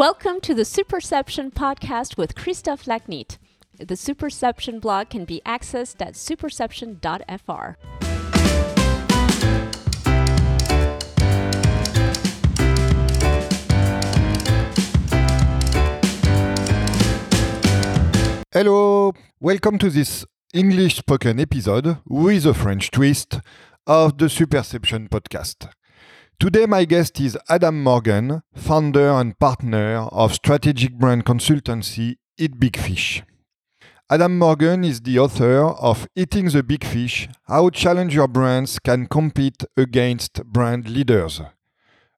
Welcome to the Superception podcast with Christophe Lachnitt. The Superception blog can be accessed at superception.fr. Hello, welcome to this English spoken episode with a French twist of the Superception podcast. Today, my guest is Adam Morgan, founder and partner of strategic brand consultancy Eat Big Fish. Adam Morgan is the author of Eating the Big Fish How Challenger Brands Can Compete Against Brand Leaders,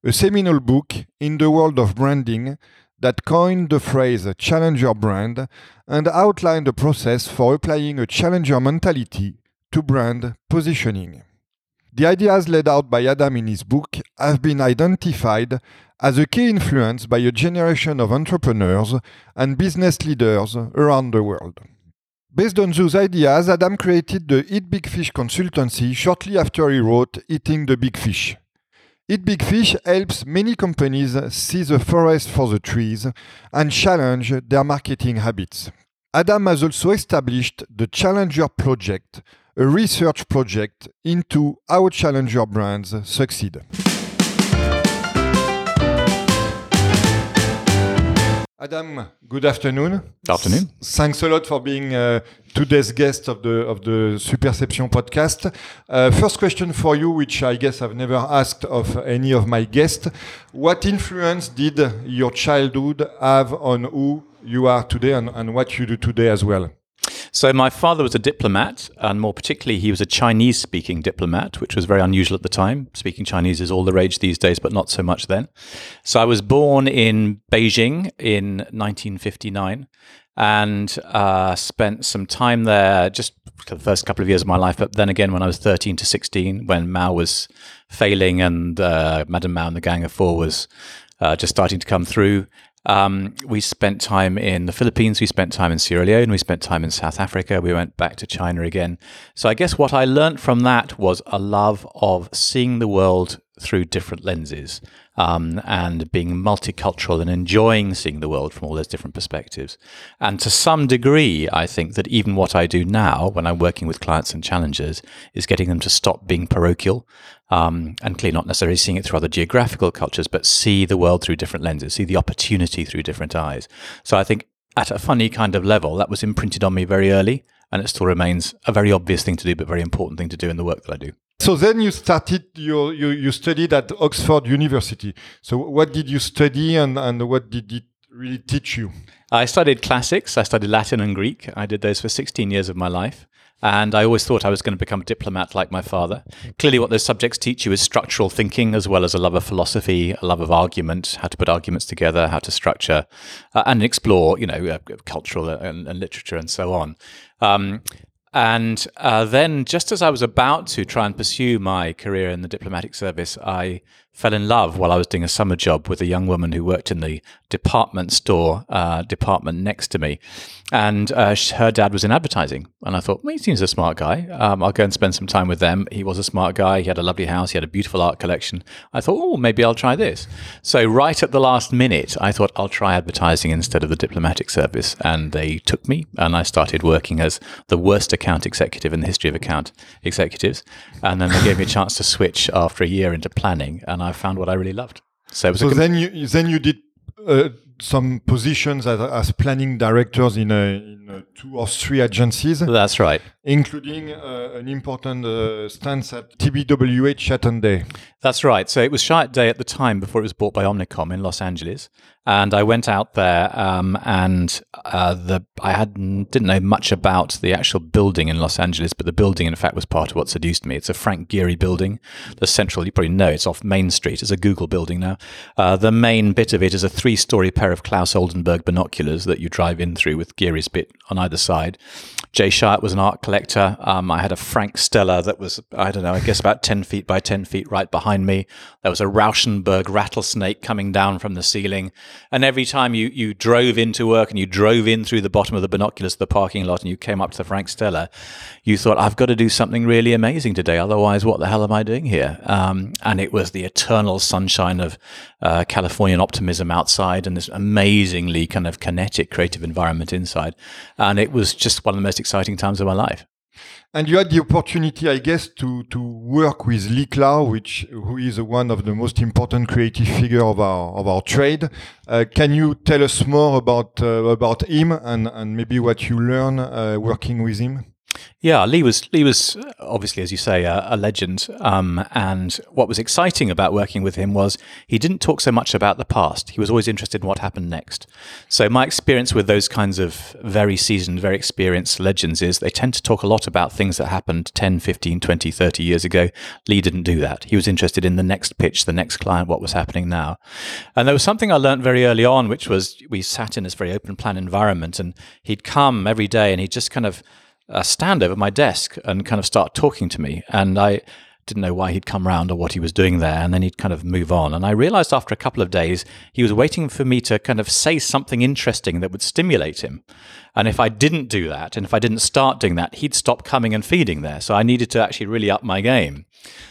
a seminal book in the world of branding that coined the phrase challenger brand and outlined the process for applying a challenger mentality to brand positioning. The ideas laid out by Adam in his book have been identified as a key influence by a generation of entrepreneurs and business leaders around the world. Based on those ideas, Adam created the Eat Big Fish consultancy shortly after he wrote Eating the Big Fish. Eat Big Fish helps many companies see the forest for the trees and challenge their marketing habits. Adam has also established the Challenger Project, a research project into how challenger brands succeed. Adam, good afternoon. Good afternoon. Thanks a lot for being uh, today's guest of the of the Superception podcast. Uh, first question for you, which I guess I've never asked of any of my guests: What influence did your childhood have on who you are today and, and what you do today as well? So, my father was a diplomat, and more particularly, he was a Chinese speaking diplomat, which was very unusual at the time. Speaking Chinese is all the rage these days, but not so much then. So, I was born in Beijing in 1959 and uh, spent some time there just the first couple of years of my life. But then again, when I was 13 to 16, when Mao was failing and uh, Madame Mao and the Gang of Four was uh, just starting to come through. Um, we spent time in the Philippines, we spent time in Sierra Leone, we spent time in South Africa, we went back to China again. So I guess what I learned from that was a love of seeing the world through different lenses um, and being multicultural and enjoying seeing the world from all those different perspectives. And to some degree, I think that even what I do now when I'm working with clients and challengers is getting them to stop being parochial um, and clearly not necessarily seeing it through other geographical cultures, but see the world through different lenses, see the opportunity through different eyes. So I think at a funny kind of level, that was imprinted on me very early, and it still remains a very obvious thing to do, but very important thing to do in the work that I do. So then you started, you, you, you studied at Oxford University. So what did you study and, and what did it really teach you? I studied classics. I studied Latin and Greek. I did those for 16 years of my life. And I always thought I was going to become a diplomat like my father. Clearly, what those subjects teach you is structural thinking, as well as a love of philosophy, a love of argument, how to put arguments together, how to structure uh, and explore, you know, uh, cultural and, and, literature and so on. Um, and uh, then, just as I was about to try and pursue my career in the diplomatic service, I fell in love while I was doing a summer job with a young woman who worked in the department store uh, department next to me. And uh, her dad was in advertising. And I thought, well, he seems a smart guy. Um, I'll go and spend some time with them. He was a smart guy. He had a lovely house. He had a beautiful art collection. I thought, oh, maybe I'll try this. So, right at the last minute, I thought I'll try advertising instead of the diplomatic service. And they took me, and I started working as the worst account executive in the history of account executives. And then they gave me a chance to switch after a year into planning. And I found what I really loved. So, so then you then you did uh, some positions as, as, planning directors in, a, in two or three agencies. That's right, including uh, an important uh, stance at TBWA Chiat Day. That's right. So it was Chiat Day at the time before it was bought by Omnicom in Los Angeles, and I went out there, um, and uh, the I had didn't know much about the actual building in Los Angeles, but the building, in fact, was part of what seduced me. It's a Frank Gehry building, the central. You probably know it's off Main Street. It's a Google building now. Uh, the main bit of it is a three-story pair of Claes Oldenburg binoculars that you drive in through with Gehry's bit on either side. Jay Chiat was an art collector. Um, I had a Frank Stella that was I don't know, I guess about ten feet by ten feet right behind me. There was a Rauschenberg rattlesnake coming down from the ceiling. And every time you, you drove into work and you drove in through the bottom of the binoculars of the parking lot and you came up to the Frank Stella, you thought, I've got to do something really amazing today. Otherwise, what the hell am I doing here? Um, and it was the eternal sunshine of uh, Californian optimism outside and this amazingly kind of kinetic creative environment inside. And it was just one of the most exciting times of my life. And you had the opportunity, I guess, to, to work with Lee Clow, which who is one of the most important creative figure of our of our trade. Uh, can you tell us more about uh, about him and, and maybe what you learn uh, working with him? Yeah, Lee was Lee was obviously, as you say, a, a legend. Um, and what was exciting about working with him was he didn't talk so much about the past. He was always interested in what happened next. So my experience with those kinds of very seasoned, very experienced legends is they tend to talk a lot about things that happened 10, 15, 20, 30 years ago. Lee didn't do that. He was interested in the next pitch, the next client, what was happening now. And there was something I learned very early on, which was we sat in this very open plan environment, and he'd come every day and he'd just kind of uh, stand over my desk and kind of start talking to me. And I didn't know why he'd come round or what he was doing there. And then he'd kind of move on. And I realized after a couple of days, he was waiting for me to kind of say something interesting that would stimulate him. And if I didn't do that, and if I didn't start doing that, he'd stop coming and feeding there. So I needed to actually really up my game.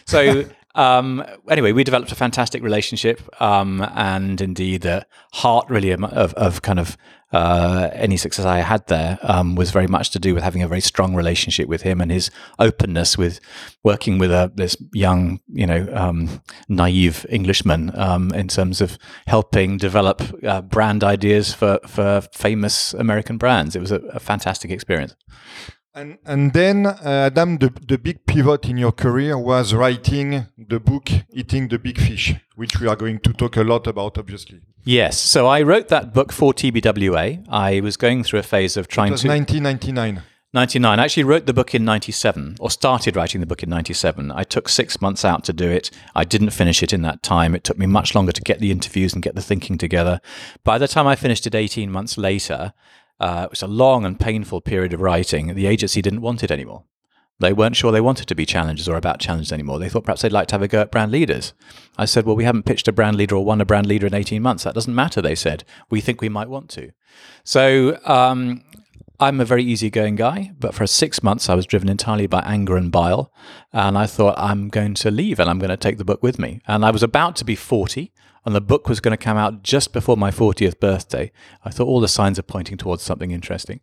So. Um, anyway, we developed a fantastic relationship, um, and indeed, the heart really of, of kind of uh, any success I had there um, was very much to do with having a very strong relationship with him and his openness with working with a, this young, you know, um, naive Englishman um, in terms of helping develop uh, brand ideas for, for famous American brands. It was a, a fantastic experience. And and then uh, Adam, the the big pivot in your career was writing the book "Eating the Big Fish," which we are going to talk a lot about, obviously. Yes. So I wrote that book for TBWA. I was going through a phase of trying it was to 1999. 99. I actually wrote the book in 97, or started writing the book in 97. I took six months out to do it. I didn't finish it in that time. It took me much longer to get the interviews and get the thinking together. By the time I finished it 18 months later, uh, it was a long and painful period of writing. The agency didn't want it anymore. They weren't sure they wanted to be challengers or about challenges anymore. They thought perhaps they'd like to have a go at brand leaders. I said, well, we haven't pitched a brand leader or won a brand leader in 18 months. That doesn't matter, they said. We think we might want to. So um, I'm a very easygoing guy, but for six months I was driven entirely by anger and bile. And I thought, I'm going to leave and I'm going to take the book with me. And I was about to be 40 and the book was going to come out just before my 40th birthday. I thought all the signs are pointing towards something interesting.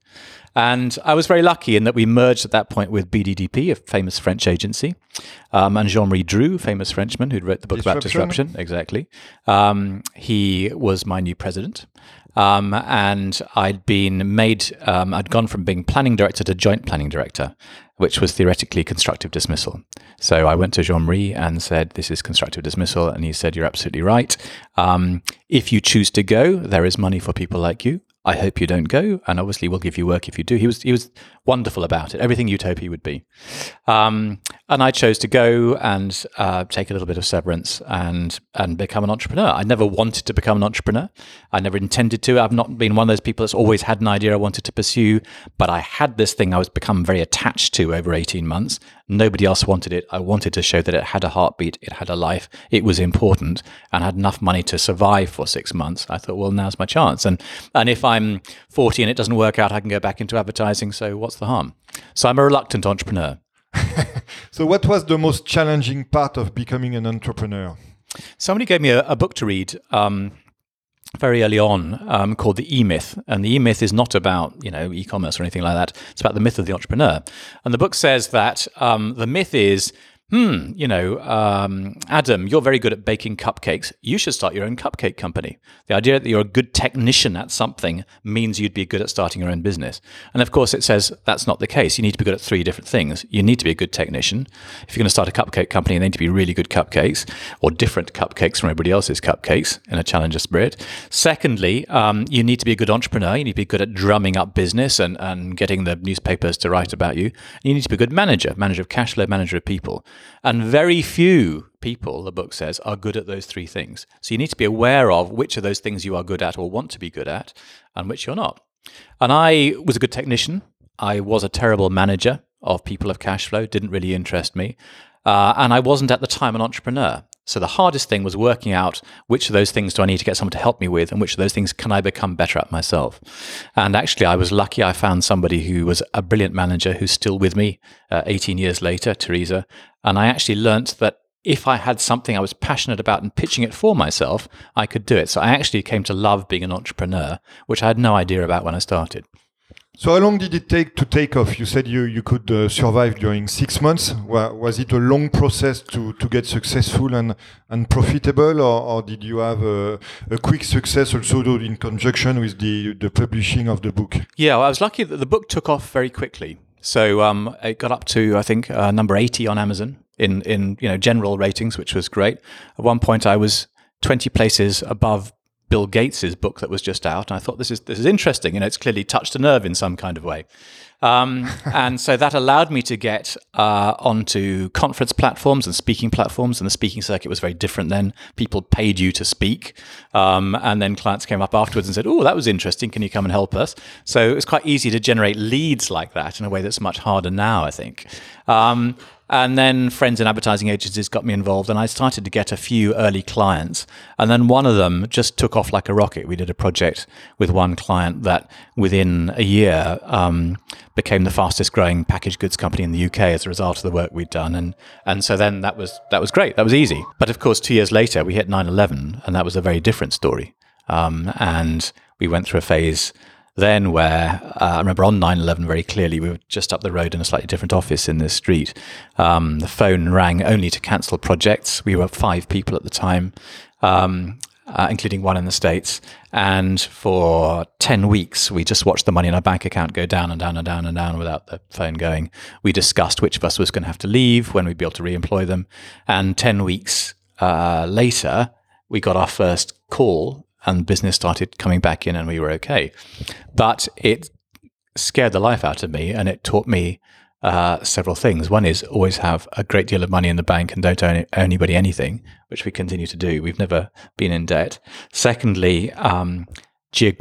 And I was very lucky in that we merged at that point with BDDP, a famous French agency, um, and Jean Marie Dru, famous Frenchman who'd wrote the book Disruption. about disruption. Exactly. Um, he was my new president. Um, and I'd been made, um, I'd gone from being planning director to joint planning director, which was theoretically constructive dismissal. So I went to Jean Marie and said, This is constructive dismissal. And he said, You're absolutely right. Um, if you choose to go, there is money for people like you. I hope you don't go, and obviously we'll give you work if you do. He was he was wonderful about it, everything utopia would be. Um, and I chose to go and uh, take a little bit of severance and and become an entrepreneur. I never wanted to become an entrepreneur. I never intended to. I've not been one of those people that's always had an idea I wanted to pursue, but I had this thing I was become very attached to over eighteen months. Nobody else wanted it. I wanted to show that it had a heartbeat, it had a life, it was important, and had enough money to survive for six months. I thought, well, now's my chance. And and if I'm 40 and it doesn't work out, I can go back into advertising. So what's the harm? So I'm a reluctant entrepreneur. So, what was the most challenging part of becoming an entrepreneur? Somebody gave me a, a book to read um, very early on um, called The E Myth, and the E Myth is not about you know e-commerce or anything like that. It's about the myth of the entrepreneur, and the book says that um, the myth is. Hmm, you know, um, Adam, you're very good at baking cupcakes. You should start your own cupcake company. The idea that you're a good technician at something means you'd be good at starting your own business. And of course, it says that's not the case. You need to be good at three different things. You need to be a good technician. If you're going to start a cupcake company, you need to be really good cupcakes or different cupcakes from everybody else's cupcakes in a challenger spirit. Secondly, um, you need to be a good entrepreneur. You need to be good at drumming up business and, and getting the newspapers to write about you. You need to be a good manager, manager of cash flow, manager of people. And very few people, the book says, are good at those three things. So you need to be aware of which of those things you are good at or want to be good at and which you're not. And I was a good technician. I was a terrible manager of people of cash flow, didn't really interest me. Uh, and I wasn't at the time an entrepreneur. So the hardest thing was working out which of those things do I need to get someone to help me with, and which of those things can I become better at myself. And actually, I was lucky. I found somebody who was a brilliant manager who's still with me uh, 18 years later, Teresa. And I actually learnt that if I had something I was passionate about and pitching it for myself, I could do it. So I actually came to love being an entrepreneur, which I had no idea about when I started. So how long did it take to take off? You said you, you could uh, survive during six months. Was it a long process to, to get successful and, and profitable, or, or did you have a, a quick success also in conjunction with the, the publishing of the book? Yeah, well, I was lucky that the book took off very quickly. So um, it got up to I think uh, number eighty on Amazon in in you know general ratings, which was great. At one point, I was twenty places above Bill Gates's book that was just out, and I thought this is this is interesting. You know, it's clearly touched a nerve in some kind of way, um, and so that allowed me to get uh, onto conference platforms and speaking platforms. And the speaking circuit was very different then. People paid you to speak, um, and then clients came up afterwards and said, "Oh, that was interesting. Can you come and help us?" So it was quite easy to generate leads like that in a way that's much harder now, I think. Um, and then friends in advertising agencies got me involved, and I started to get a few early clients. And then one of them just took off like a rocket. We did a project with one client that within a year um, became the fastest growing packaged goods company in the UK as a result of the work we'd done. And, and so then that was, that was great. That was easy. But of course, two years later, we hit 9 11, and that was a very different story. Um, and we went through a phase then where uh, I remember on 9 11 very clearly, we were just up the road in a slightly different office in this street. Um, the phone rang only to cancel projects. We were five people at the time, um, uh, including one in the States. And for 10 weeks, we just watched the money in our bank account go down and down and down and down without the phone going. We discussed which of us was going to have to leave, when we'd be able to re employ them. And 10 weeks uh, later, we got our first call and business started coming back in and we were okay. But it scared the life out of me and it taught me uh, several things. One is always have a great deal of money in the bank and don't owe anybody anything, which we continue to do. We've never been in debt. Secondly, um,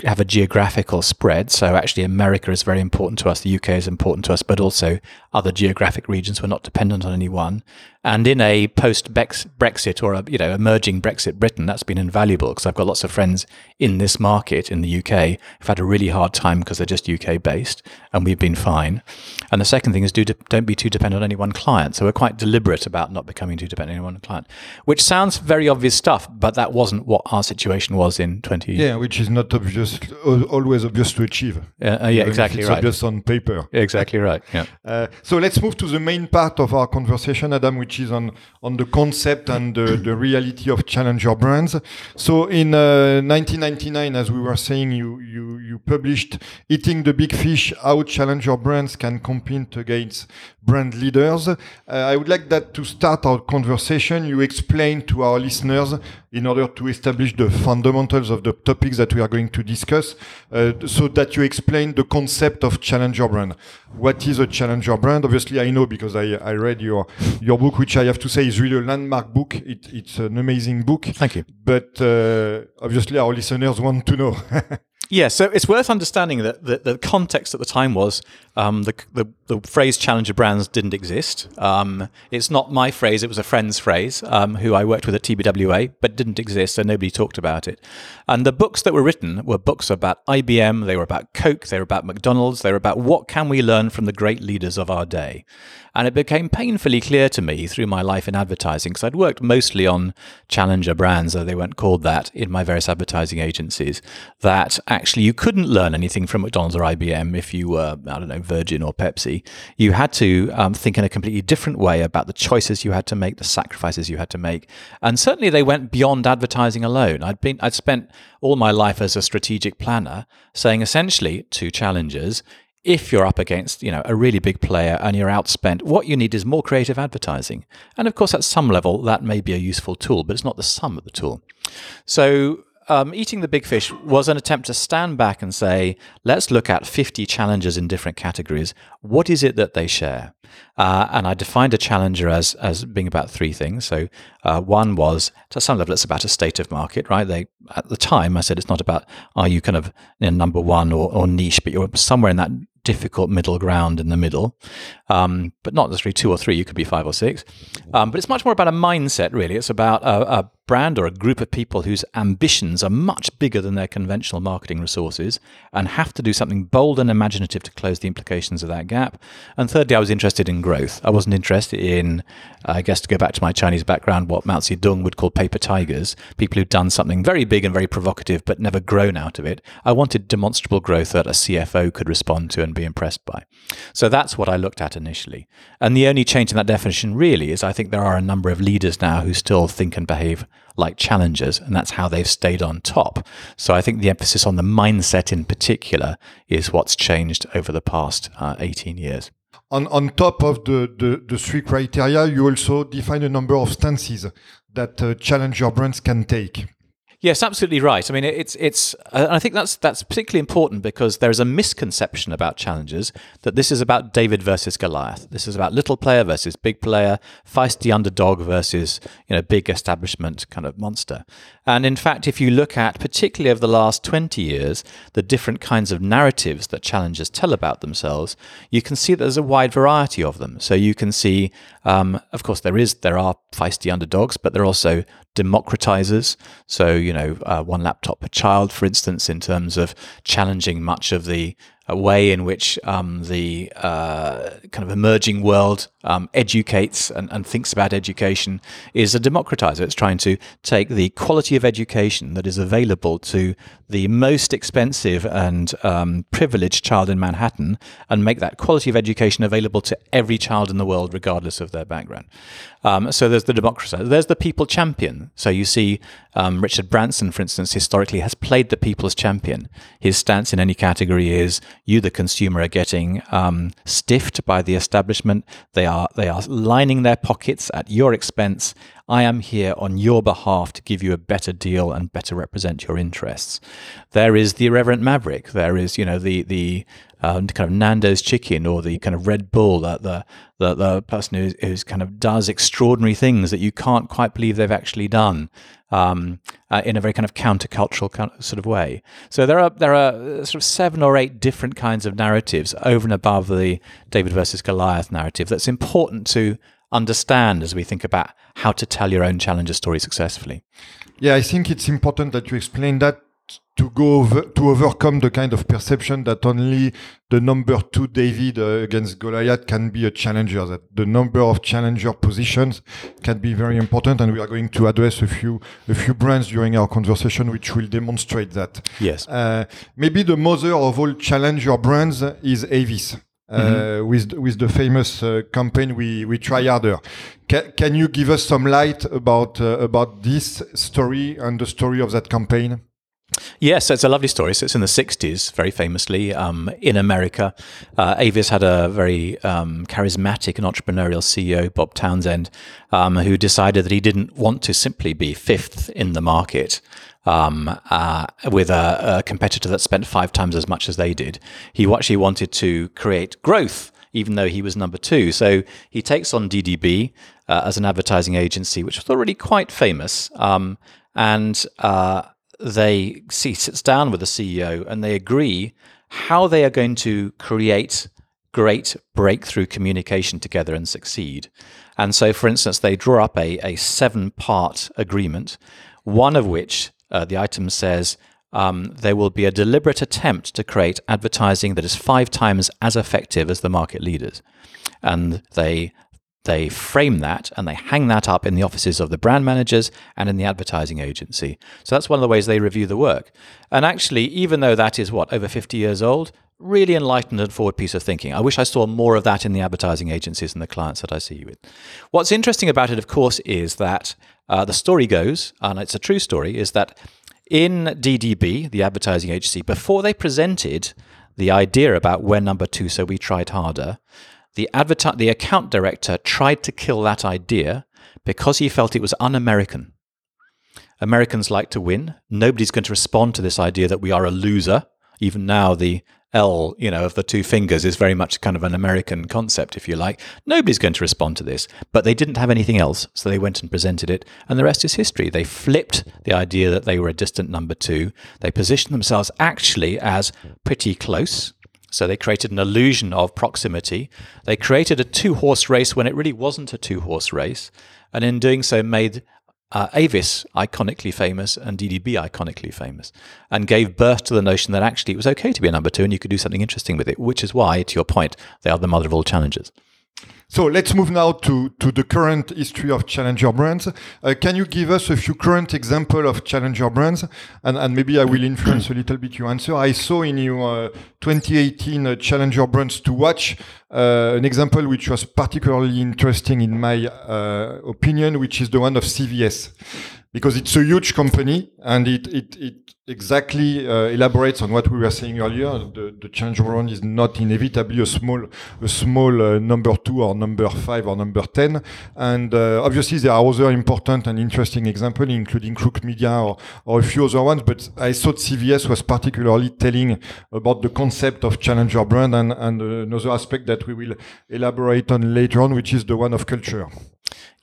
have a geographical spread. So actually, America is very important to us. The UK is important to us, but also other geographic regions. We're not dependent on any one. And in a post Brexit or a you know emerging Brexit Britain, that's been invaluable because I've got lots of friends in this market in the UK who've had a really hard time because they're just UK based, and we've been fine. And the second thing is do don't be too dependent on any one client. So we're quite deliberate about not becoming too dependent on any one client, which sounds very obvious stuff, but that wasn't what our situation was in 20. Yeah, which is not obvious, always obvious to achieve. Uh, uh, yeah, exactly it's right. Obvious on paper. Exactly right. Yeah. Uh, so let's move to the main part of our conversation, Adam, which is on on the concept and the, the reality of challenger brands. So in uh, 1999, as we were saying, you you you published "Eating the Big Fish: How Challenger Brands Can Compete Against Brand Leaders." Uh, I would like that to start our conversation. You explain to our listeners in order to establish the fundamentals of the topics that we are going to discuss, uh, so that you explain the concept of challenger brand. What is a challenger brand? Obviously, I know because I, I read your your book, which I have to say is really a landmark book. It, it's an amazing book. Thank you. But uh, obviously, our listeners want to know. Yeah, so it's worth understanding that the, the context at the time was um, the, the, the phrase challenger brands didn't exist. Um, it's not my phrase; it was a friend's phrase um, who I worked with at TBWA, but didn't exist, so nobody talked about it. And the books that were written were books about IBM, they were about Coke, they were about McDonald's, they were about what can we learn from the great leaders of our day. And it became painfully clear to me through my life in advertising, because I'd worked mostly on challenger brands, though they weren't called that, in my various advertising agencies, that actually you couldn't learn anything from McDonald's or IBM if you were, I don't know, Virgin or Pepsi. You had to um, think in a completely different way about the choices you had to make, the sacrifices you had to make. And certainly they went beyond advertising alone. I'd been, I'd spent all my life as a strategic planner saying essentially to challengers, if you're up against you know a really big player and you're outspent what you need is more creative advertising and of course at some level that may be a useful tool but it's not the sum of the tool so um, eating the big fish was an attempt to stand back and say, let's look at 50 challengers in different categories. What is it that they share? Uh, and I defined a challenger as as being about three things. So uh, one was to some level it's about a state of market, right? They at the time I said it's not about are you kind of you know, number one or, or niche, but you're somewhere in that difficult middle ground in the middle, um, but not necessarily two or three. You could be five or six. Um, but it's much more about a mindset, really. It's about a, a brand or a group of people whose ambitions are much bigger than their conventional marketing resources and have to do something bold and imaginative to close the implications of that gap. And thirdly, I was interested in growth. I wasn't interested in, I guess, to go back to my Chinese background, what Mao Zedong would call paper tigers, people who'd done something very big and very provocative but never grown out of it. I wanted demonstrable growth that a CFO could respond to and be impressed by. So that's what I looked at initially. And the only change in that definition really is I think there are a number of leaders now who still think and behave like challengers, and that's how they've stayed on top. So I think the emphasis on the mindset in particular is what's changed over the past uh, 18 years. On, on top of the, the, the, three criteria, you also define a number of stances that uh, challenger brands can take. Yes, absolutely right. I mean, it's it's. Uh, I think that's that's particularly important because there is a misconception about challengers that this is about David versus Goliath. This is about little player versus big player, feisty underdog versus you know big establishment kind of monster. And in fact, if you look at particularly over the last twenty years, the different kinds of narratives that challengers tell about themselves, you can see that there's a wide variety of them. So you can see, um, of course, there is there are feisty underdogs, but there are also democratizers. So, you know, uh, one laptop per child, for instance, in terms of challenging much of the way in which um, the uh, kind of emerging world um, educates and, and, thinks about education is a democratizer. It's trying to take the quality of education that is available to the most expensive and um, privileged child in Manhattan and make that quality of education available to every child in the world, regardless of their background. Um, so there's the democratizer. There's the people champion. So you see um, Richard Branson, for instance, historically has played the people's champion. His stance in any category is you, the consumer, are getting um, stiffed by the establishment. They are they are lining their pockets at your expense. I am here on your behalf to give you a better deal and better represent your interests. There is the irreverent maverick. There is, you know, the the um, kind of Nando's chicken or the kind of Red Bull, that the the, the person who who's kind of does extraordinary things that you can't quite believe they've actually done um, uh, in a very kind of countercultural kind of sort of way. So there are there are uh, sort of seven or eight different kinds of narratives over and above the David versus Goliath narrative that's important to understand as we think about how to tell your own challenger story successfully. Yeah, I think it's important that you explain that to go over, to overcome the kind of perception that only the number two David uh, against Goliath can be a challenger. That the number of challenger positions can be very important, and we are going to address a few a few brands during our conversation, which will demonstrate that. Yes. Uh, maybe the mother of all challenger brands is Avis. Uh, mm-hmm. with with the famous uh, campaign we we try harder. Can, can you give us some light about uh, about this story and the story of that campaign? Yes, it's a lovely story. So it's in the 60s, very famously, um, in America. Uh, Avis had a very um, charismatic and entrepreneurial CEO, Bob Townsend, um, who decided that he didn't want to simply be fifth in the market. Um, uh, with a, a competitor that spent five times as much as they did. He actually wanted to create growth even though he was number two. So he takes on DDB uh, as an advertising agency, which was already quite famous. Um, and uh, they he sits down with the CEO and they agree how they are going to create great breakthrough communication together and succeed. And so, for instance, they draw up a, a seven part agreement, one of which uh, the item says um, there will be a deliberate attempt to create advertising that is five times as effective as the market leaders. And they they frame that and they hang that up in the offices of the brand managers and in the advertising agency. So that's one of the ways they review the work. And actually, even though that is what, over 50 years old, really enlightened and forward piece of thinking. I wish I saw more of that in the advertising agencies and the clients that I see you with. What's interesting about it, of course, is that uh, the story goes, and it's a true story, is that in DDB, the advertising agency, before they presented the idea about we're number two, so we tried harder, the, the account director tried to kill that idea because he felt it was un American. Americans like to win. Nobody's going to respond to this idea that we are a loser. Even now, the L, you know, of the two fingers is very much kind of an American concept, if you like. Nobody's going to respond to this, but they didn't have anything else, so they went and presented it, and the rest is history. They flipped the idea that they were a distant number two. They positioned themselves actually as pretty close So they created an illusion of proximity. They created a two horse race when it really wasn't a two horse race. And in doing so, made uh, Avis iconically famous and DDB iconically famous, and gave birth to the notion that actually it was okay to be a number two and you could do something interesting with it, which is why, to your point, they are the mother of all challengers. So let's move now to, to the current history of challenger brands. Uh, can you give us a few current examples of challenger brands? And, and maybe I will influence a little bit your answer. I saw in your uh, 2018 uh, challenger brands to watch uh, an example which was particularly interesting in my uh, opinion, which is the one of CVS because it's a huge company and it, it, it exactly uh, elaborates on what we were saying earlier. The, the change around is not inevitably a small, a small uh, number two or number five or number 10. And uh, obviously there are other important and interesting examples, including Crook Media or, or a few other ones. But I thought CVS was particularly telling about the concept of challenger brand and, and another aspect that we will elaborate on later on, which is the one of culture.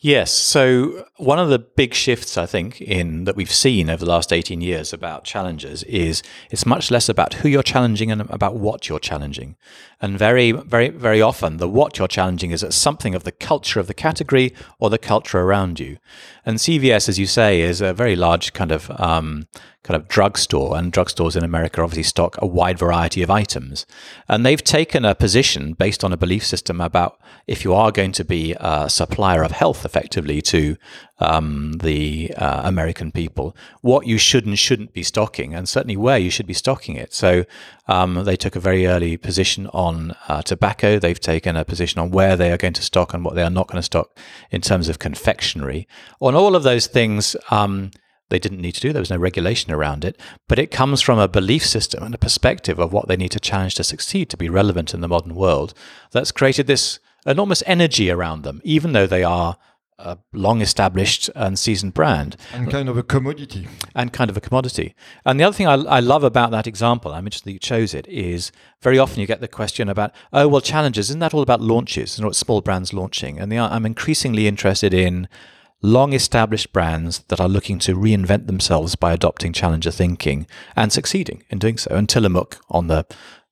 Yes. So one of the big shifts I think in that we've seen over the last 18 years about challengers is it's much less about who you're challenging and about what you're challenging. And very, very, very often the what you're challenging is at something of the culture of the category or the culture around you. And CVS, as you say, is a very large kind of um, kind of drugstore, and drugstores in America obviously stock a wide variety of items. And they've taken a position based on a belief system about if you are going to be a supplier of health effectively to um, the uh, American people, what you should and shouldn't be stocking, and certainly where you should be stocking it. So um, they took a very early position on uh, tobacco. They've taken a position on where they are going to stock and what they are not going to stock in terms of confectionery. On all of those things, um, they didn't need to do. There was no regulation around it. But it comes from a belief system and a perspective of what they need to challenge to succeed, to be relevant in the modern world, that's created this enormous energy around them, even though they are a long established and seasoned brand. And kind of a commodity. And kind of a commodity. And the other thing I, I, love about that example, I'm interested that you chose it, is very often you get the question about, oh, well, challenges, isn't that all about launches and what small brands launching? And the, I'm increasingly interested in long established brands that are looking to reinvent themselves by adopting challenger thinking and succeeding in doing so. And Tillamook on the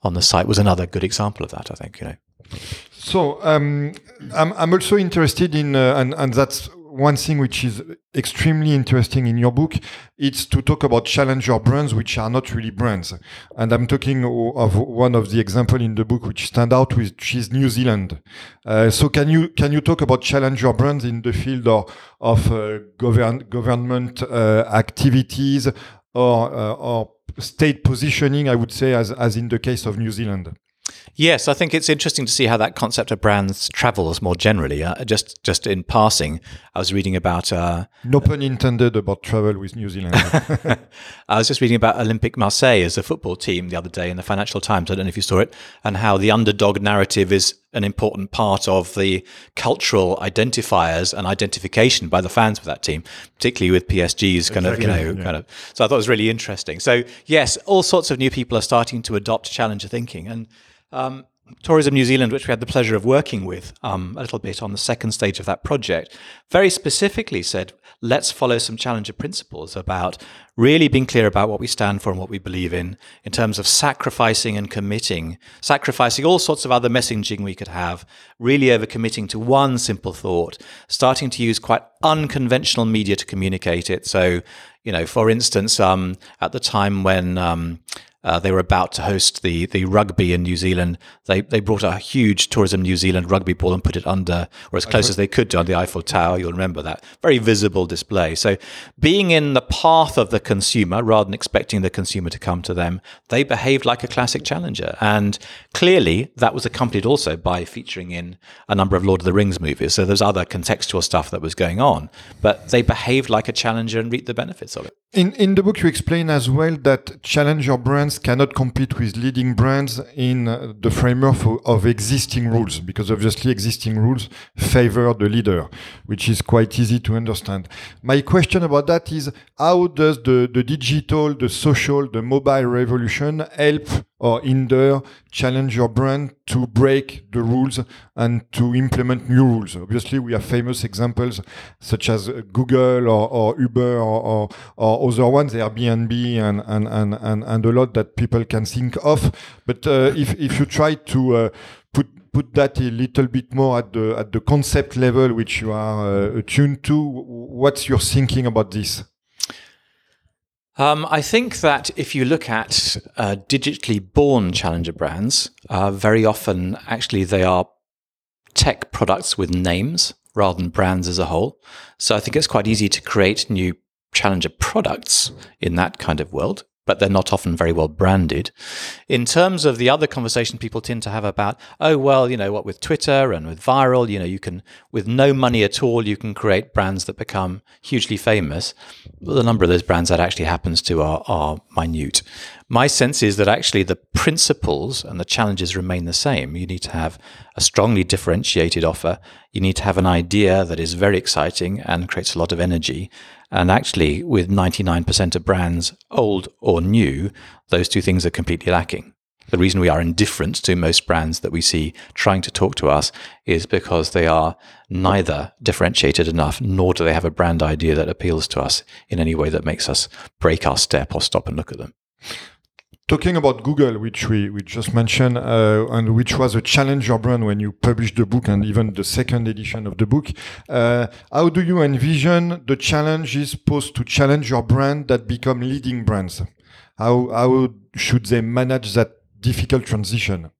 on the site was another good example of that, I think, you know. So um, I'm, I'm also interested in, uh, and, and that's one thing which is extremely interesting in your book, it's to talk about challenger brands which are not really brands. And I'm talking of one of the example in the book which stand out, which is New Zealand. Uh, so can you can you talk about challenger brands in the field of, of uh, govern, government uh, activities or uh, or state positioning? I would say, as as in the case of New Zealand. Yes, I think it's interesting to see how that concept of brands travels more generally. Uh, just just in passing, I was reading about. Uh, no pun intended about travel with New Zealand. I was just reading about Olympic Marseille as a football team the other day in the Financial Times. I don't know if you saw it, and how the underdog narrative is an important part of the cultural identifiers and identification by the fans of that team, particularly with PSG's kind exactly, of, you know, yeah. kind of. So I thought it was really interesting. So yes, all sorts of new people are starting to adopt challenger thinking, and um, Tourism New Zealand, which we had the pleasure of working with um, a little bit on the second stage of that project, very specifically said, let's follow some challenger principles about really being clear about what we stand for and what we believe in, in terms of sacrificing and committing, sacrificing all sorts of other messaging we could have, really over committing to one simple thought, starting to use quite unconventional media to communicate it. So, you know, for instance, um, at the time when um, uh, they were about to host the the rugby in New Zealand. They they brought a huge Tourism New Zealand rugby ball and put it under, or as close as they could to, on the Eiffel Tower. You'll remember that very visible display. So, being in the path of the consumer rather than expecting the consumer to come to them, they behaved like a classic challenger. And clearly, that was accompanied also by featuring in a number of Lord of the Rings movies. So there's other contextual stuff that was going on, but they behaved like a challenger and reaped the benefits. In in the book, you explain as well that challenger brands cannot compete with leading brands in uh, the framework of existing rules, because obviously existing rules favor the leader, which is quite easy to understand. My question about that is how does the, the digital, the social, the mobile revolution help or hinder challenger brand to break the rules and to implement new rules? Obviously, we have famous examples such as Google or, or Uber or, or, or, other ones, Airbnb and, and, and, and, and a lot that people can think of. But uh, if, if you try to uh, put put that a little bit more at the at the concept level, which you are uh, attuned to. What's your thinking about this? Um, I think that if you look at uh, digitally born challenger brands, uh, very often actually they are tech products with names rather than brands as a whole. So I think it's quite easy to create new challenger products in that kind of world but they're not often very well branded. In terms of the other conversation people tend to have about, oh, well, you know what, with Twitter and with viral, you know, you can, with no money at all, you can create brands that become hugely famous. Well, the number of those brands that actually happens to are, are minute. My sense is that actually the principles and the challenges remain the same. You need to have a strongly differentiated offer. You need to have an idea that is very exciting and creates a lot of energy. And actually, with 99% of brands, old or new, those two things are completely lacking. The reason we are indifferent to most brands that we see trying to talk to us is because they are neither differentiated enough, nor do they have a brand idea that appeals to us in any way that makes us break our step or stop and look at them. Talking about Google, which we, we just mentioned, uh, and which was a challenger brand when you published the book and even the second edition of the book, uh, how do you envision the challenges posed to challenger brand that become leading brands? How, how should they manage that difficult transition?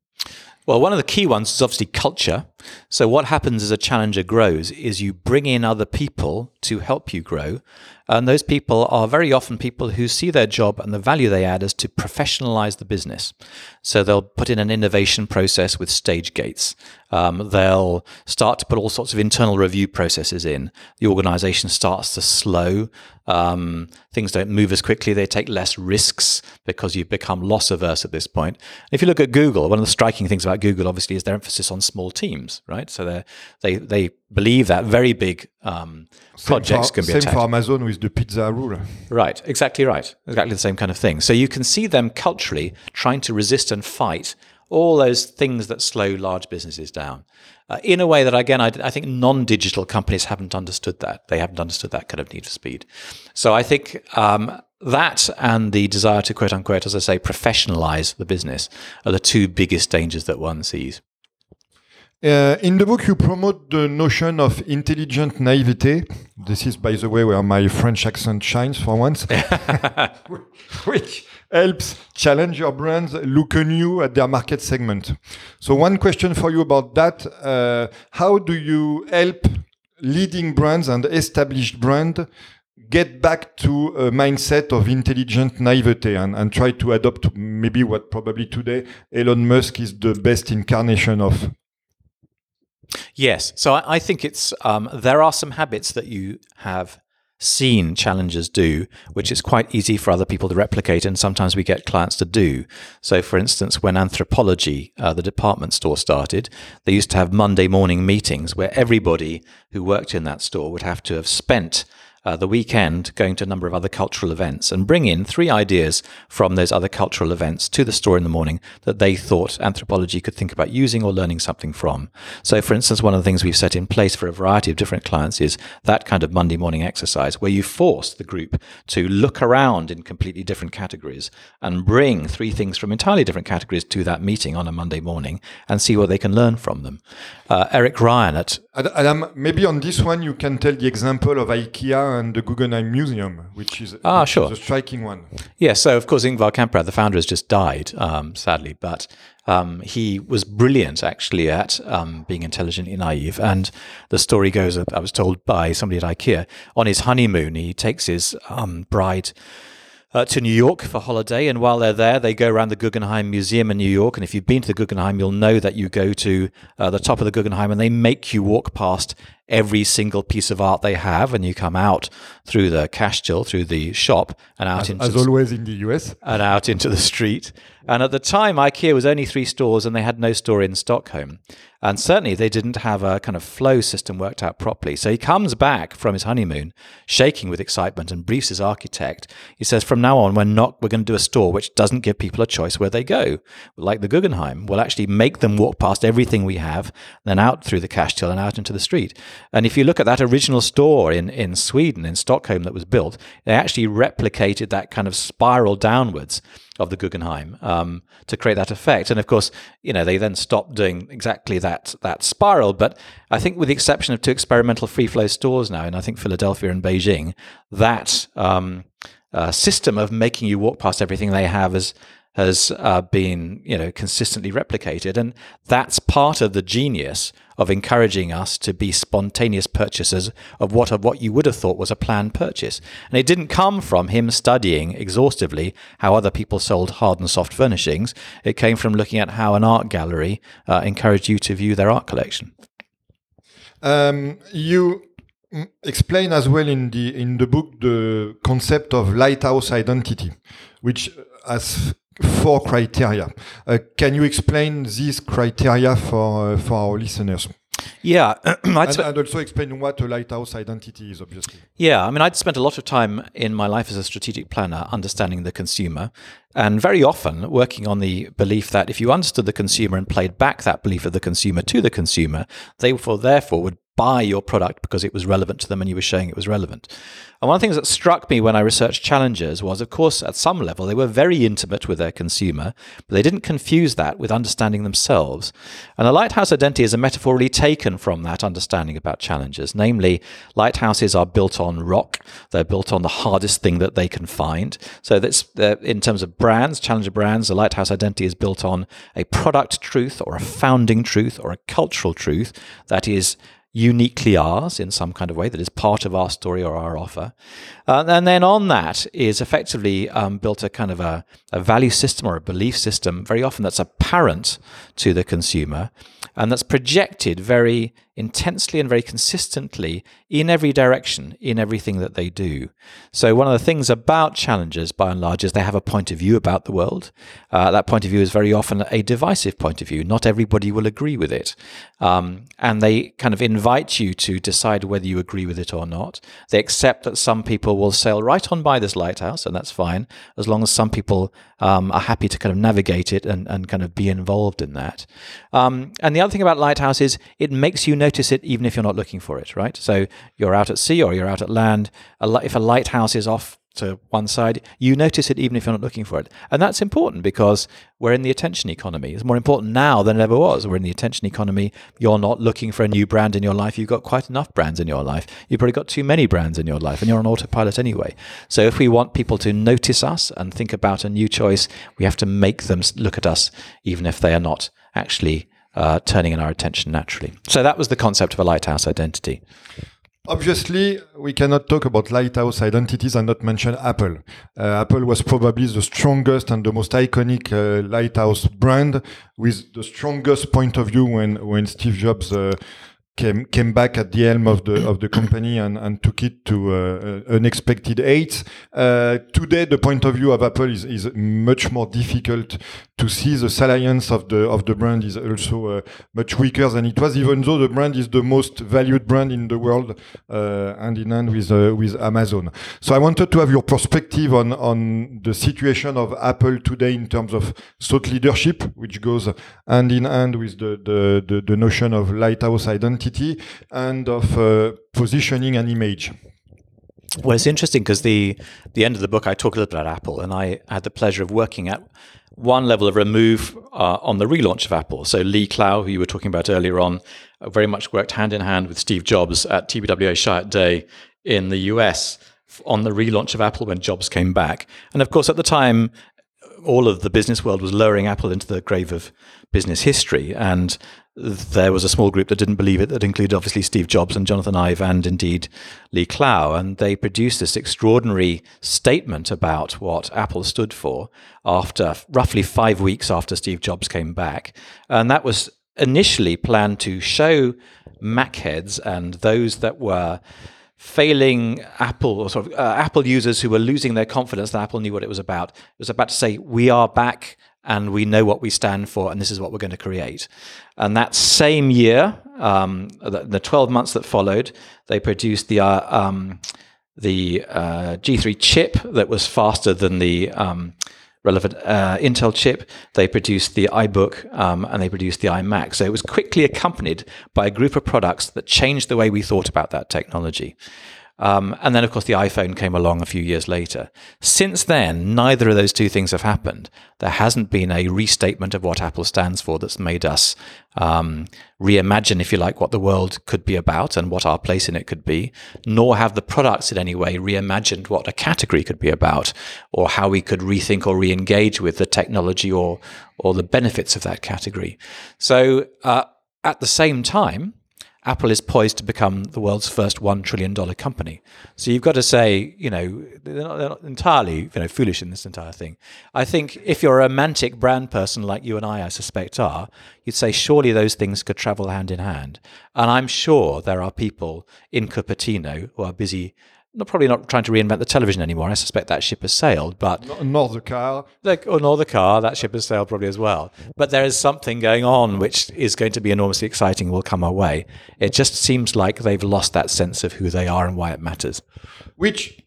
Well, one of the key ones is obviously culture. So, what happens as a challenger grows is you bring in other people to help you grow. And those people are very often people who see their job and the value they add as to professionalize the business. So they'll put in an innovation process with stage gates. Um, they'll start to put all sorts of internal review processes in. The organization starts to slow. Um, things don't move as quickly. They take less risks because you've become loss averse at this point. If you look at Google, one of the striking things about Google, obviously, is their emphasis on small teams, right? So they they they believe that very big um, projects for, can be same attacked. for Amazon with the pizza rule. Right, exactly right. Exactly the same kind of thing. So you can see them culturally trying to resist and fight all those things that slow large businesses down uh, in a way that, again, I, I think non digital companies haven't understood that. They haven't understood that kind of need for speed. So I think um, that and the desire to, quote unquote, as I say, professionalize the business are the two biggest dangers that one sees. Uh, in the book, you promote the notion of intelligent naivete. This is, by the way, where my French accent shines for once, which helps challenger brands look anew at their market segment. So, one question for you about that: uh, How do you help leading brands and established brands get back to a mindset of intelligent naivete and, and try to adopt maybe what probably today Elon Musk is the best incarnation of? Yes. So I, I think it's um, there are some habits that you have seen challengers do, which is quite easy for other people to replicate, and sometimes we get clients to do. So, for instance, when Anthropologie, uh, the department store, started, they used to have Monday morning meetings where everybody who worked in that store would have to have spent uh, the weekend going to a number of other cultural events and bring in three ideas from those other cultural events to the store in the morning that they thought Anthropologie could think about using or learning something from. So, for instance, one of the things we've set in place for a variety of different clients is that kind of Monday morning exercise where you force the group to look around in completely different categories and bring three things from entirely different categories to that meeting on a Monday morning and see what they can learn from them. Uh, Eric Ryan at Adam, maybe on this one you can tell the example of IKEA and the Guggenheim Museum, which is, ah, sure. a striking one. Yeah, so of course Ingvar Kamprad, the founder, has just died, um, sadly, but um, he was brilliant actually at um, being intelligently naive. And the story goes, I was told by somebody at IKEA, on his honeymoon, he takes his um, bride uh, to New York for holiday. And while they're there, they go around the Guggenheim Museum in New York. And if you've been to the Guggenheim, you'll know that you go to uh, the top of the Guggenheim and they make you walk past every single piece of art they have, and you come out through the cash till, through the shop, and out as, into as the, always in the US. and out into the street. And at the time, IKEA was only three stores, and they had no store in Stockholm. And certainly, they didn't have a kind of flow system worked out properly. So he comes back from his honeymoon, shaking with excitement, and briefs his architect. He says, "From now on, we're not we're going to do a store which doesn't give people a choice where they go, like the Guggenheim. We'll actually make them walk past everything we have, then out through the cash till and out into the street." And if you look at that original store in in Sweden, in Stockholm, that was built, they actually replicated that kind of spiral downwards of the Guggenheim um, to create that effect. And of course, you know, they then stopped doing exactly that that spiral. But I think, with the exception of two experimental free flow stores now, and I think Philadelphia and Beijing, that um, uh, system of making you walk past everything they have has has uh, been you know consistently replicated, and that's part of the genius of encouraging us to be spontaneous purchasers of what of what you would have thought was a planned purchase. And it didn't come from him studying exhaustively how other people sold hard and soft furnishings. It came from looking at how an art gallery uh, encouraged you to view their art collection. Um, you explain as well in the in the book the concept of lighthouse identity, which has four criteria. Uh, can you explain these criteria for uh, for our listeners? Yeah, and, and, also explain what a lighthouse identity is, obviously. Yeah, I mean, I'd spent a lot of time in my life as a strategic planner understanding the consumer, and very often working on the belief that if you understood the consumer and played back that belief of the consumer to the consumer, they therefore would buy your product because it was relevant to them and you were showing it was relevant. And one of the things that struck me when I researched challengers was, of course, at some level, they were very intimate with their consumer, but they didn't confuse that with understanding themselves. And a lighthouse identity is a metaphor really taken from that understanding about challengers. Namely, lighthouses are built on rock, they're built on the hardest thing that they can find. So that's uh, in terms of brands, challenger brands, a lighthouse identity is built on a product truth or a founding truth or a cultural truth that is uniquely ours in some kind of way that is part of our story or our offer. Uh, and then on that is effectively um, built a kind of a, a value system or a belief system, very often that's apparent to the consumer and that's projected very intensely and very consistently in every direction, in everything that they do. So, one of the things about challengers, by and large, is they have a point of view about the world. Uh, that point of view is very often a divisive point of view. Not everybody will agree with it. Um, and they kind of invite you to decide whether you agree with it or not. They accept that some people will sail right on by this lighthouse, and that's fine, as long as some people um, are happy to kind of navigate it and, and kind of be involved in that. Um, and the other thing about lighthouse is it makes you notice it even if you're not looking for it, right? So you're out at sea or you're out at land. If a lighthouse is off to one side, you notice it even if you're not looking for it. And that's important because we're in the attention economy. It's more important now than it ever was. We're in the attention economy. You're not looking for a new brand in your life. You've got quite enough brands in your life. You've probably got too many brands in your life and you're on autopilot anyway. So if we want people to notice us and think about a new choice, we have to make them look at us even if they are not actually uh, turning in our attention naturally. So that was the concept of a lighthouse identity. Obviously, we cannot talk about lighthouse identities and not mention Apple. Uh, Apple was probably the strongest and the most iconic uh, lighthouse brand with the strongest point of view when, when Steve Jobs uh, came came back at the helm of the of the company and, and took it to uh, unexpected heights. Uh, today, the point of view of Apple is, is much more difficult to see. The salience of the of the brand is also uh, much weaker than it was, even though the brand is the most valued brand in the world, uh, hand in hand with uh, with Amazon. So I wanted to have your perspective on on the situation of Apple today in terms of thought leadership, which goes hand in hand with the the, the, the notion of lighthouse identity identity and of uh, positioning an image. Well, it's interesting because the the end of the book, I talk a little bit about Apple, and I had the pleasure of working at one level of remove uh, on the relaunch of Apple. So Lee Clow, who you were talking about earlier on, uh, very much worked hand in hand with Steve Jobs at TBWA Chiat Day in the US on the relaunch of Apple when Jobs came back. And of course, at the time, all of the business world was lowering Apple into the grave of business history. And there was a small group that didn't believe it, that included obviously Steve Jobs and Jonathan Ive and indeed Lee Clow. And they produced this extraordinary statement about what Apple stood for after roughly five weeks after Steve Jobs came back. And that was initially planned to show Mac heads and those that were failing Apple or sort of uh, Apple users who were losing their confidence that Apple knew what it was about. It was about to say, we are back and we know what we stand for and this is what we're going to create. And that same year, um, the, the, 12 months that followed, they produced the, uh, um, the uh, G3 chip that was faster than the um, relevant uh, Intel chip. They produced the iBook um, and they produced the iMac. So it was quickly accompanied by a group of products that changed the way we thought about that technology. Um, and then, of course, the iPhone came along a few years later. Since then, neither of those two things have happened. There hasn't been a restatement of what Apple stands for that's made us um, reimagine, if you like, what the world could be about and what our place in it could be, nor have the products in any way reimagined what a category could be about or how we could rethink or re engage with the technology or, or the benefits of that category. So, uh, at the same time, Apple is poised to become the world's first one trillion dollar company. So you've got to say, you know, they're not, they're not, entirely, you know, foolish in this entire thing. I think if you're a romantic brand person like you and I, I suspect are, you'd say surely those things could travel hand in hand. And I'm sure there are people in Cupertino who are busy not probably not trying to reinvent the television anymore. I suspect that ship has sailed, but not the car, like or oh, nor the car. That ship has sailed probably as well. But there is something going on which is going to be enormously exciting. Will come our way. It just seems like they've lost that sense of who they are and why it matters. Which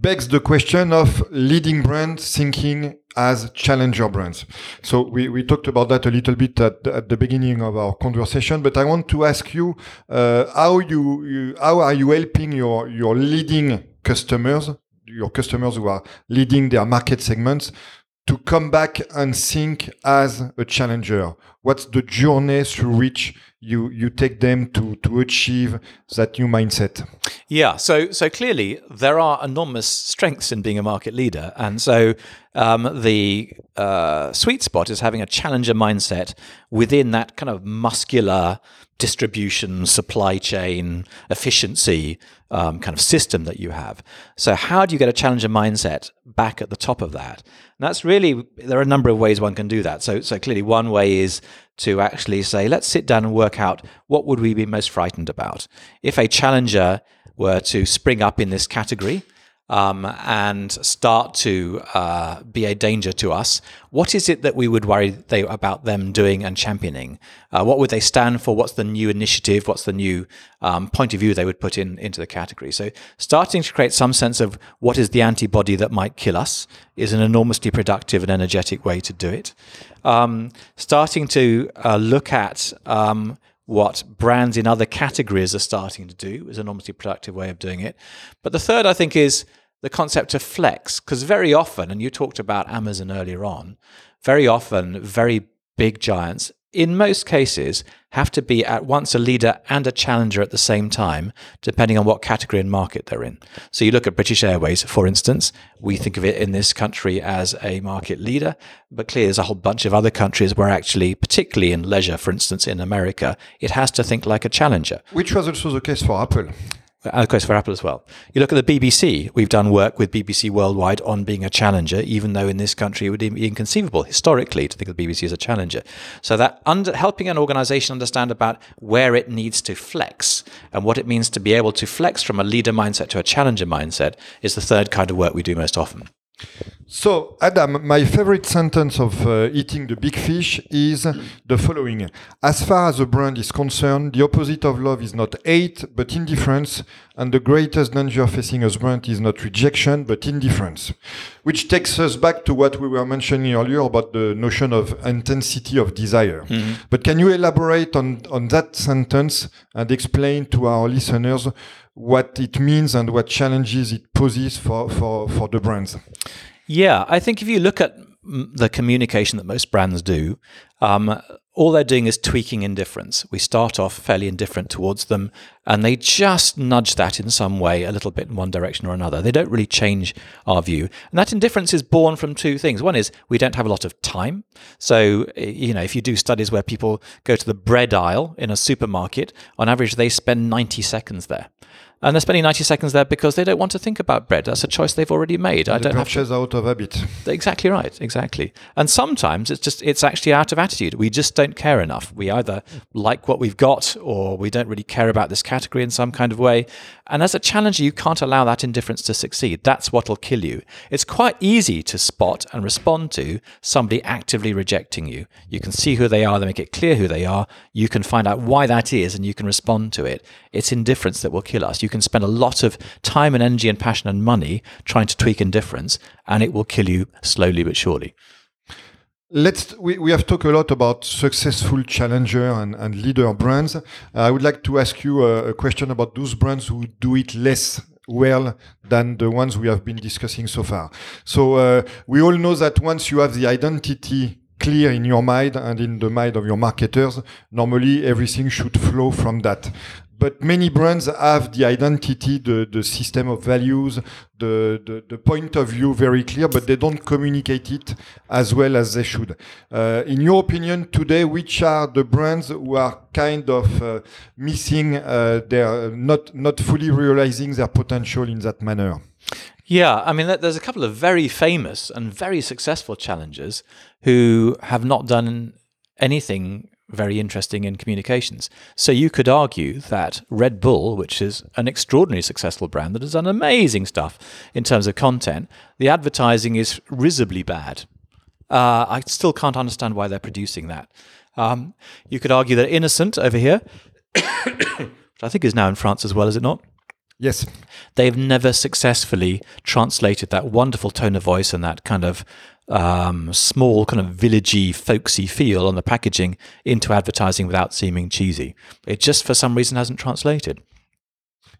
begs the question of leading brands thinking as challenger brands. So we, we talked about that a little bit at, at the beginning of our conversation, but I want to ask you, uh, how you, you, how are you helping your, your leading customers, your customers who are leading their market segments to come back and think as a challenger? What's the journey through which you you take them to to achieve that new mindset? Yeah, so so clearly there are enormous strengths in being a market leader, and so um, the uh, sweet spot is having a challenger mindset within that kind of muscular distribution, supply chain, efficiency um, kind of system that you have. So, how do you get a challenger mindset back at the top of that? And that's really there are a number of ways one can do that. So, so clearly, one way is to actually say, let's sit down and work out what would we be most frightened about if a challenger were to spring up in this category um, and start to uh, be a danger to us, what is it that we would worry they, about them doing and championing? Uh, what would they stand for? What's the new initiative? What's the new um, point of view they would put in into the category? So, starting to create some sense of what is the antibody that might kill us is an enormously productive and energetic way to do it. Um, starting to uh, look at um, what brands in other categories are starting to do is an enormously productive way of doing it. But the third, I think, is the concept of flex, because very often, and you talked about Amazon earlier on, very often, very big giants, in most cases, have to be at once a leader and a challenger at the same time, depending on what category and market they're in. So you look at British Airways, for instance, we think of it in this country as a market leader, but clearly there's a whole bunch of other countries where actually, particularly in leisure, for instance, in America, it has to think like a challenger. Which was also the case for Apple. Of course for Apple as well. You look at the BBC, we've done work with BBC Worldwide on being a challenger, even though in this country it would be inconceivable historically to think of the BBC as a challenger. So that under, helping an organization understand about where it needs to flex and what it means to be able to flex from a leader mindset to a challenger mindset is the third kind of work we do most often. So, Adam, my favorite sentence of uh, eating the big fish is the following. As far as a brand is concerned, the opposite of love is not hate, but indifference. And the greatest danger facing a brand is not rejection, but indifference. Which takes us back to what we were mentioning earlier about the notion of intensity of desire. Mm-hmm. But can you elaborate on, on that sentence and explain to our listeners what it means and what challenges it poses for, for, for the brands? Yeah, I think if you look at the communication that most brands do, um, all they're doing is tweaking indifference. We start off fairly indifferent towards them, and they just nudge that in some way, a little bit in one direction or another. They don't really change our view. And that indifference is born from two things. One is we don't have a lot of time. So, eh, you know, if you do studies where people go to the bread aisle in a supermarket, on average, they spend 90 seconds there. And they're spending 90 seconds there because they don't want to think about bread. That's a choice they've already made. I don't have to. out of habit. Exactly right. Exactly. And sometimes it's just it's actually out of attitude. We just don't care enough. We either like what we've got or we don't really care about this category in some kind of way. And as a challenger, you can't allow that indifference to succeed. That's what'll kill you. It's quite easy to spot and respond to somebody actively rejecting you. You can see who they are, they make it clear who they are. You can find out why that is and you can respond to it. It's indifference that will kill us. You can spend a lot of time and energy and passion and money trying to tweak indifference and it will kill you slowly but surely. Let's we, we have talked a lot about successful challenger and, and leader brands. Uh, I would like to ask you a, a question about those brands who do it less well than the ones we have been discussing so far. So uh, we all know that once you have the identity clear in your mind and in the mind of your marketers, normally everything should flow from that. But many brands have the identity, the, the system of values, the, the, the point of view very clear, but they don't communicate it as well as they should. Uh, in your opinion, today, which are the brands who are kind of uh, missing uh, their, not, not fully realizing their potential in that manner? Yeah, I mean, there's a couple of very famous and very successful challengers who have not done anything very interesting in communications. So you could argue that Red Bull, which is an extraordinarily successful brand that has done amazing stuff in terms of content, the advertising is risibly bad. Uh, I still can't understand why they're producing that. Um, you could argue that Innocent over here, which I think is now in France as well, is it not? Yes. they've never successfully translated that wonderful tone of voice and that kind of um, small, kind of villagey, folksy feel on the packaging into advertising without seeming cheesy. It just, for some reason, hasn't translated.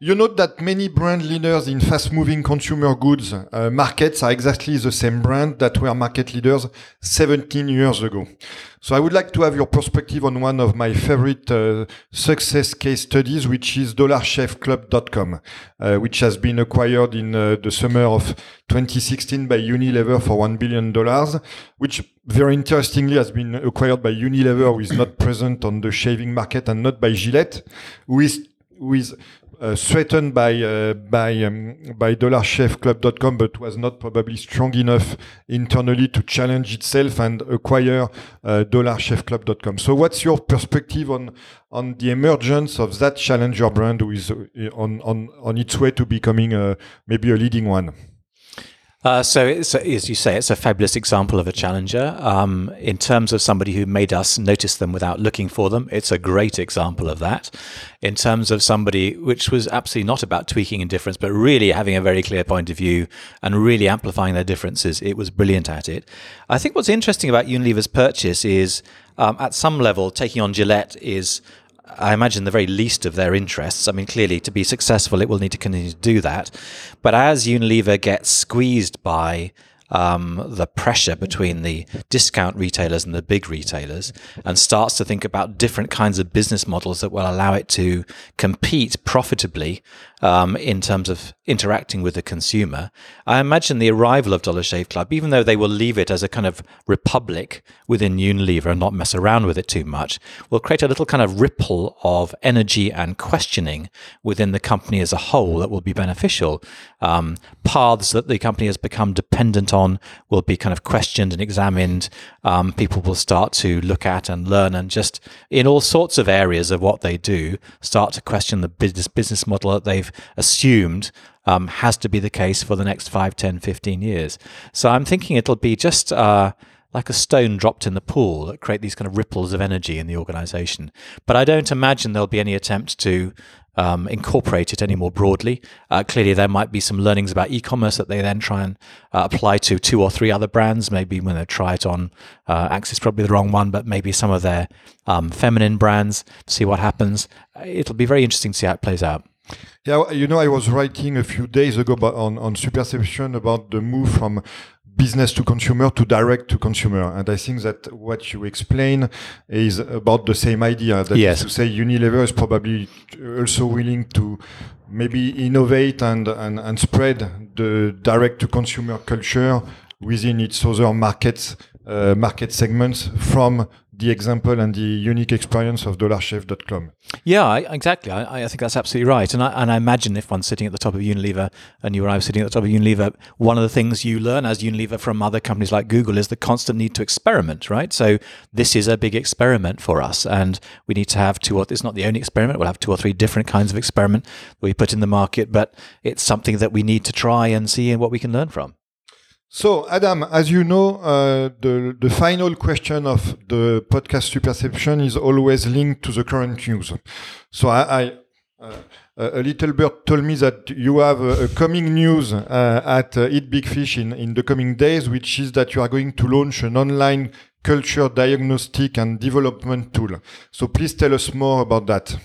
You note that many brand leaders in fast-moving consumer goods uh, markets are exactly the same brand that were market leaders 17 years ago. So I would like to have your perspective on one of my favorite uh, success case studies, which is DollarShaveClub.com, uh, which has been acquired in uh, the summer of 2016 by Unilever for $1 billion, which very interestingly has been acquired by Unilever, who is not present on the shaving market and not by Gillette, who is, who is uh, threatened by uh, by um, by DollarShaveClub.com, but was not probably strong enough internally to challenge itself and acquire uh, DollarShaveClub.com. So, what's your perspective on on the emergence of that challenger brand, who is uh, on on on its way to becoming uh, maybe a leading one? Uh, so, it's, as you say, it's a fabulous example of a challenger. Um, in terms of somebody who made us notice them without looking for them, it's a great example of that. In terms of somebody which was absolutely not about tweaking indifference, but really having a very clear point of view and really amplifying their differences, it was brilliant at it. I think what's interesting about Unilever's purchase is, um, at some level, taking on Gillette is I imagine the very least of their interests. I mean, clearly, to be successful, it will need to continue to do that. But as Unilever gets squeezed by um, the pressure between the discount retailers and the big retailers and starts to think about different kinds of business models that will allow it to compete profitably um, in terms of interacting with the consumer. I imagine the arrival of Dollar Shave Club, even though they will leave it as a kind of republic within Unilever and not mess around with it too much, will create a little kind of ripple of energy and questioning within the company as a whole that will be beneficial. Um, paths that the company has become dependent on will be kind of questioned and examined. Um, people will start to look at and learn and just in all sorts of areas of what they do start to question the business business model that they've assumed um, has to be the case for the next 5, 10, 15 years. So I'm thinking it'll be just uh, like a stone dropped in the pool that create these kind of ripples of energy in the organization. But I don't imagine there'll be any attempt to um, incorporate it any more broadly. Uh, clearly, there might be some learnings about e-commerce that they then try and uh, apply to two or three other brands. Maybe when they try it on uh, Axe is probably the wrong one, but maybe some of their um, feminine brands to see what happens. It'll be very interesting to see how it plays out. Yeah, you know, I was writing a few days ago on, on Superception about the move from business to consumer to direct to consumer. And I think that what you explain is about the same idea. That Yes. is to say Unilever is probably also willing to maybe innovate and, and, and spread the direct to consumer culture within its other markets uh, market segments from the example and the unique experience of dollarshave.com. Yeah, I, exactly. I, I, think that's absolutely right. And I, and I imagine if one's sitting at the top of Unilever and you or I were sitting at the top of Unilever, one of the things you learn as Unilever from other companies like Google is the constant need to experiment, right? So this is a big experiment for us. And we need to have two or, it's not the only experiment. We'll have two or three different kinds of experiment that we put in the market, but it's something that we need to try and see what we can learn from. So, Adam, as you know, uh, the, the final question of the podcast Superception is always linked to the current news. So, I, I uh, a little bird told me that you have a, a coming news uh, at uh, Eat Big Fish in, in the coming days, which is that you are going to launch an online culture diagnostic and development tool. So, please tell us more about that.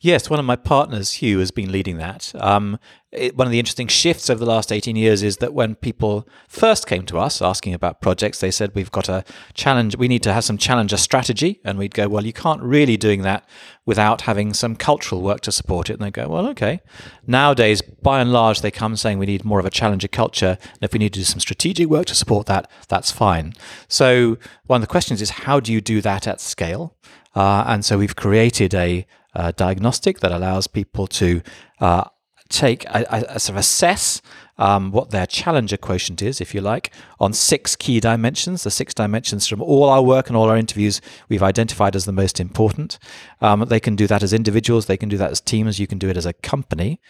Yes, one of my partners, Hugh, has been leading that. Um, it, one of the interesting shifts over the last 18 years is that when people first came to us asking about projects, they said, We've got a challenge, we need to have some challenger strategy. And we'd go, Well, you can't really doing that without having some cultural work to support it. And they go, Well, okay. Nowadays, by and large, they come saying we need more of a challenger culture. And if we need to do some strategic work to support that, that's fine. So one of the questions is, How do you do that at scale? Uh, and so we've created a uh, diagnostic that allows people to uh, take a, sort of assess um, what their challenger quotient is, if you like, on six key dimensions. The six dimensions from all our work and all our interviews we've identified as the most important. Um, they can do that as individuals, they can do that as teams, you can do it as a company.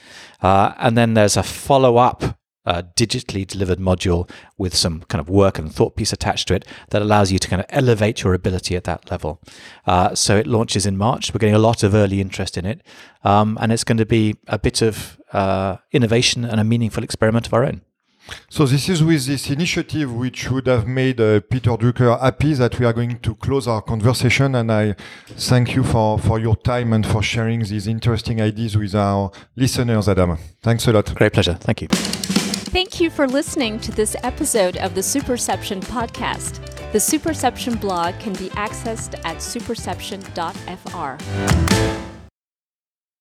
Uh, and then there's a follow up uh, digitally delivered module with some kind of work and thought piece attached to it that allows you to kind of elevate your ability at that level. Uh, so it launches in March. We're getting a lot of early interest in it, um, and it's going to be a bit of uh, innovation and a meaningful experiment of our own. So this is with this initiative which would have made uh, Peter Drucker happy that we are going to close our conversation and I thank you for, for your time and for sharing these interesting ideas with our listeners, Adam. Thanks a lot. Great pleasure. Thank you. Thank you for listening to this episode of the Superception podcast. The Superception blog can be accessed at superception.fr.